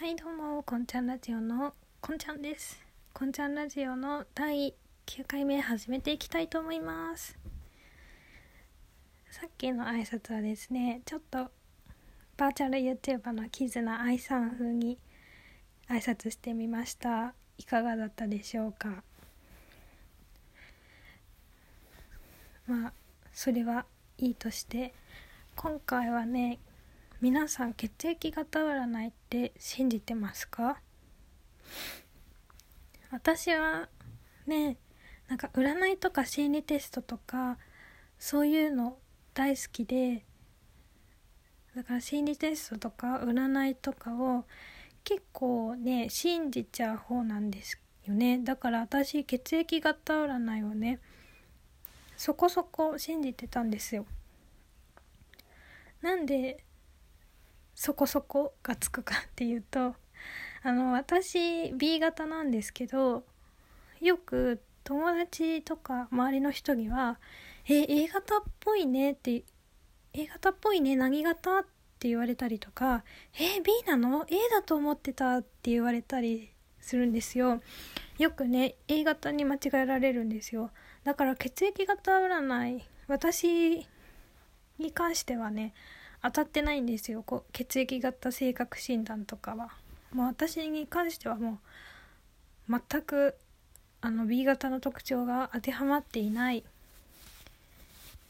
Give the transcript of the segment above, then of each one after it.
はいどうもこんちゃんラジオのこんちゃんです。こんちゃんラジオの第9回目始めていきたいと思います。さっきの挨拶はですねちょっとバーチャル YouTuber のキズナ愛さん風に挨拶してみました。いかがだったでしょうか？まあそれはいいとして今回はね皆さん血液型占いって信じてますか？私はねなんか占いとか心理テストとかそういうの大好きでだから心理テストとか占いとかを結構ね信じちゃう方なんですよね。だから私血液型占いをねそこそこ信じてたんですよ。なんでそこそこがつくかっていうとあの私 B 型なんですけどよく友達とか周りの人には「え A 型っぽいね」って A 型っぽいね何型？って言われたりとか「え B なの ?A だと思ってた」って言われたりするんですよ。よくね A 型に間違えられるんですよ。だから血液型占い私に関してはね当たってないんですよ。こう血液型性格診断とかは。もう私に関してはもう全くあの B 型の特徴が当てはまっていない。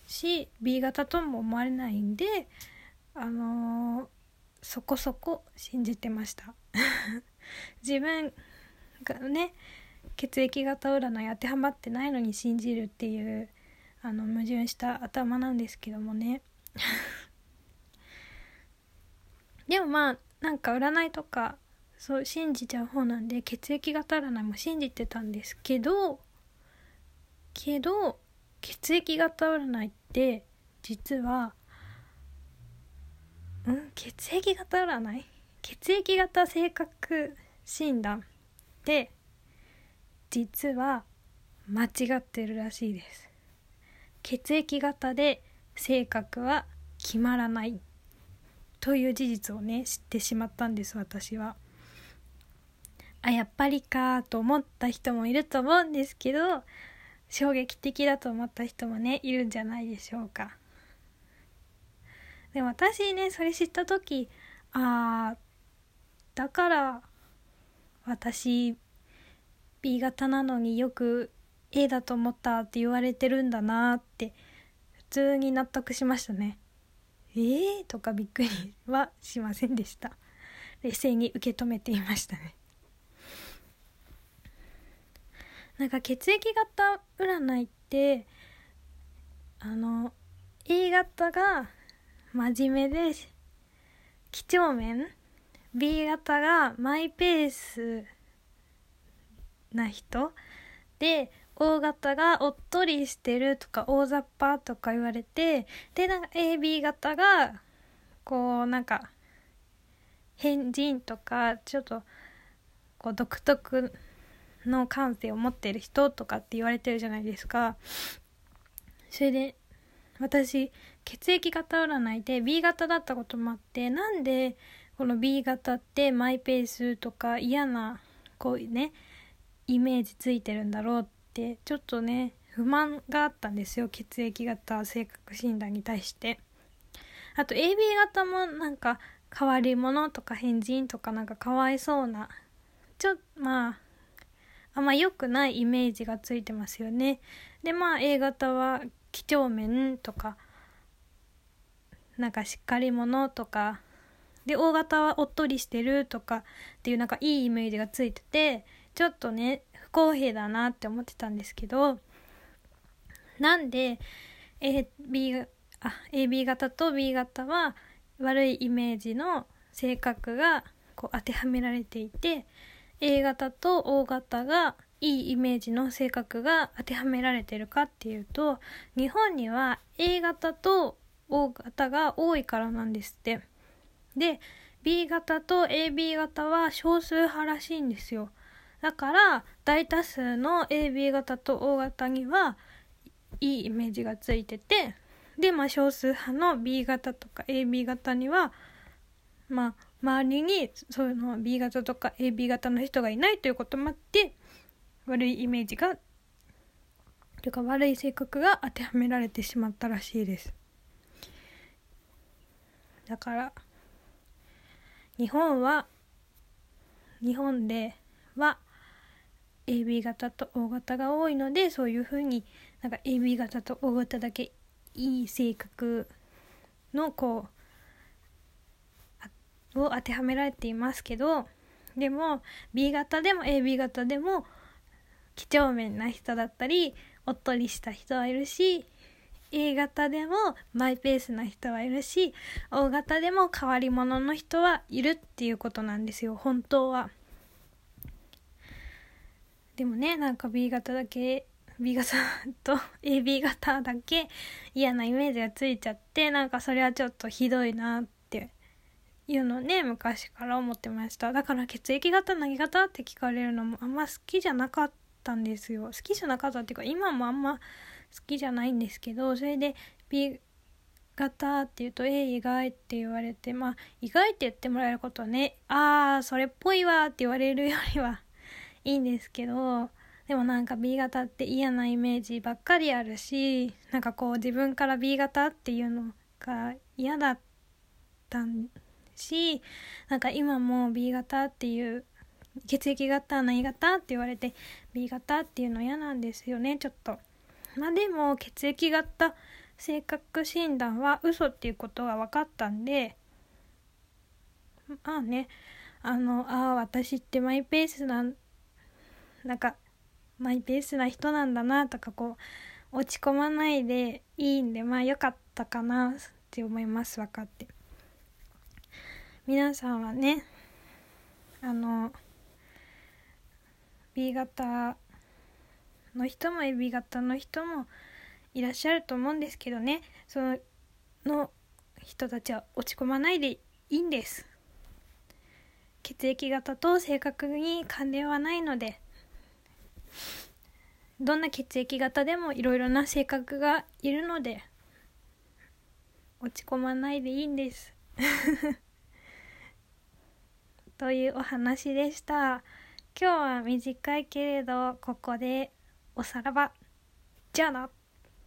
し B 型とも思われないんであのー、そこそこ信じてました。自分がね血液型占い当てはまってないのに信じるっていうあの矛盾した頭なんですけどもね。でもまあなんか占いとかそう信じちゃう方なんで血液型占いも信じてたんですけどけど血液型占いって実はうん？血液型占い？血液型性格診断って実は間違ってるらしいです。血液型で性格は決まらない。という事実をね知ってしまったんです私は。あやっぱりかと思った人もいると思うんですけど衝撃的だと思った人もねいるんじゃないでしょうか。でも私ねそれ知った時あーだから私 B 型なのによく A だと思ったって言われてるんだなって普通に納得しましたね。えーとかびっくりはしませんでした。冷静に受け止めていましたね。なんか血液型占いってあの A 型が真面目で几帳面。B 型がマイペースな人。で O 型がおっとりしてるとか大雑把とか言われてでなんか AB 型がこうなんか変人とかちょっとこう独特の感性を持ってる人とかって言われてるじゃないですか。それで私血液型占いで B 型だったこともあってなんでこの B 型ってマイペースとか嫌なこうねイメージついてるんだろうってってちょっとね不満があったんですよ血液型性格診断に対して。あと AB 型もなんか変わり者とか変人とかなんかかわいそうなちょまああんま良くないイメージがついてますよね。でまあ A 型は几帳面とかなんかしっかり者とかで O 型はおっとりしてるとかっていうなんかいいイメージがついててちょっとね不公平だなって思ってたんですけどなんで AB, あ AB 型と B 型は悪いイメージの性格がこう当てはめられていて A 型と O 型がいいイメージの性格が当てはめられてるかっていうと日本には A 型と O 型が多いからなんですって。で B 型と AB 型は少数派らしいんですよ。だから大多数の AB 型と O 型にはいいイメージがついててでまあ少数派の B 型とか AB 型にはまあ周りにそういうの B 型とか AB 型の人がいないということもあって悪いイメージがというか悪い性格が当てはめられてしまったらしいです。だから日本は日本では AB 型と O 型が多いのでそういうふうになんか AB 型と O 型だけいい性格のこうを当てはめられていますけどでも B 型でも AB 型でも几帳面な人だったりおっとりした人はいるし A 型でもマイペースな人はいるし O 型でも変わり者の人はいるっていうことなんですよ本当は。でもねなんか B 型だけ B 型 と AB 型だけ嫌なイメージがついちゃってなんかそれはちょっとひどいなっていうのね昔から思ってました。だから血液型何型って聞かれるのもあんま好きじゃなかったんですよ。好きじゃなかったっていうか今もあんま好きじゃないんですけどそれで B 型っていうと「え意外」って言われてまあ意外って言ってもらえることはねああそれっぽいわって言われるよりはいいんですけどでもなんか B 型って嫌なイメージばっかりあるしなんかこう自分から B 型っていうのが嫌だったしなんか今も B 型っていう血液型何型って言われて B 型っていうの嫌なんですよねちょっと。まあでも血液型性格診断は嘘っていうことが分かったんでまあねあのああ私ってマイペースなんなんかマイペースな人なんだなとかこう落ち込まないでいいんでまあ良かったかなって思います分かって。皆さんはねあの B 型の人も AB 型の人もいらっしゃると思うんですけどね。そのの人たちは落ち込まないでいいんです。血液型と性格に関連はないのでどんな血液型でもいろいろな性格がいるので落ち込まないでいいんです。というお話でした。今日は短いけれどここでおさらば。じゃあな。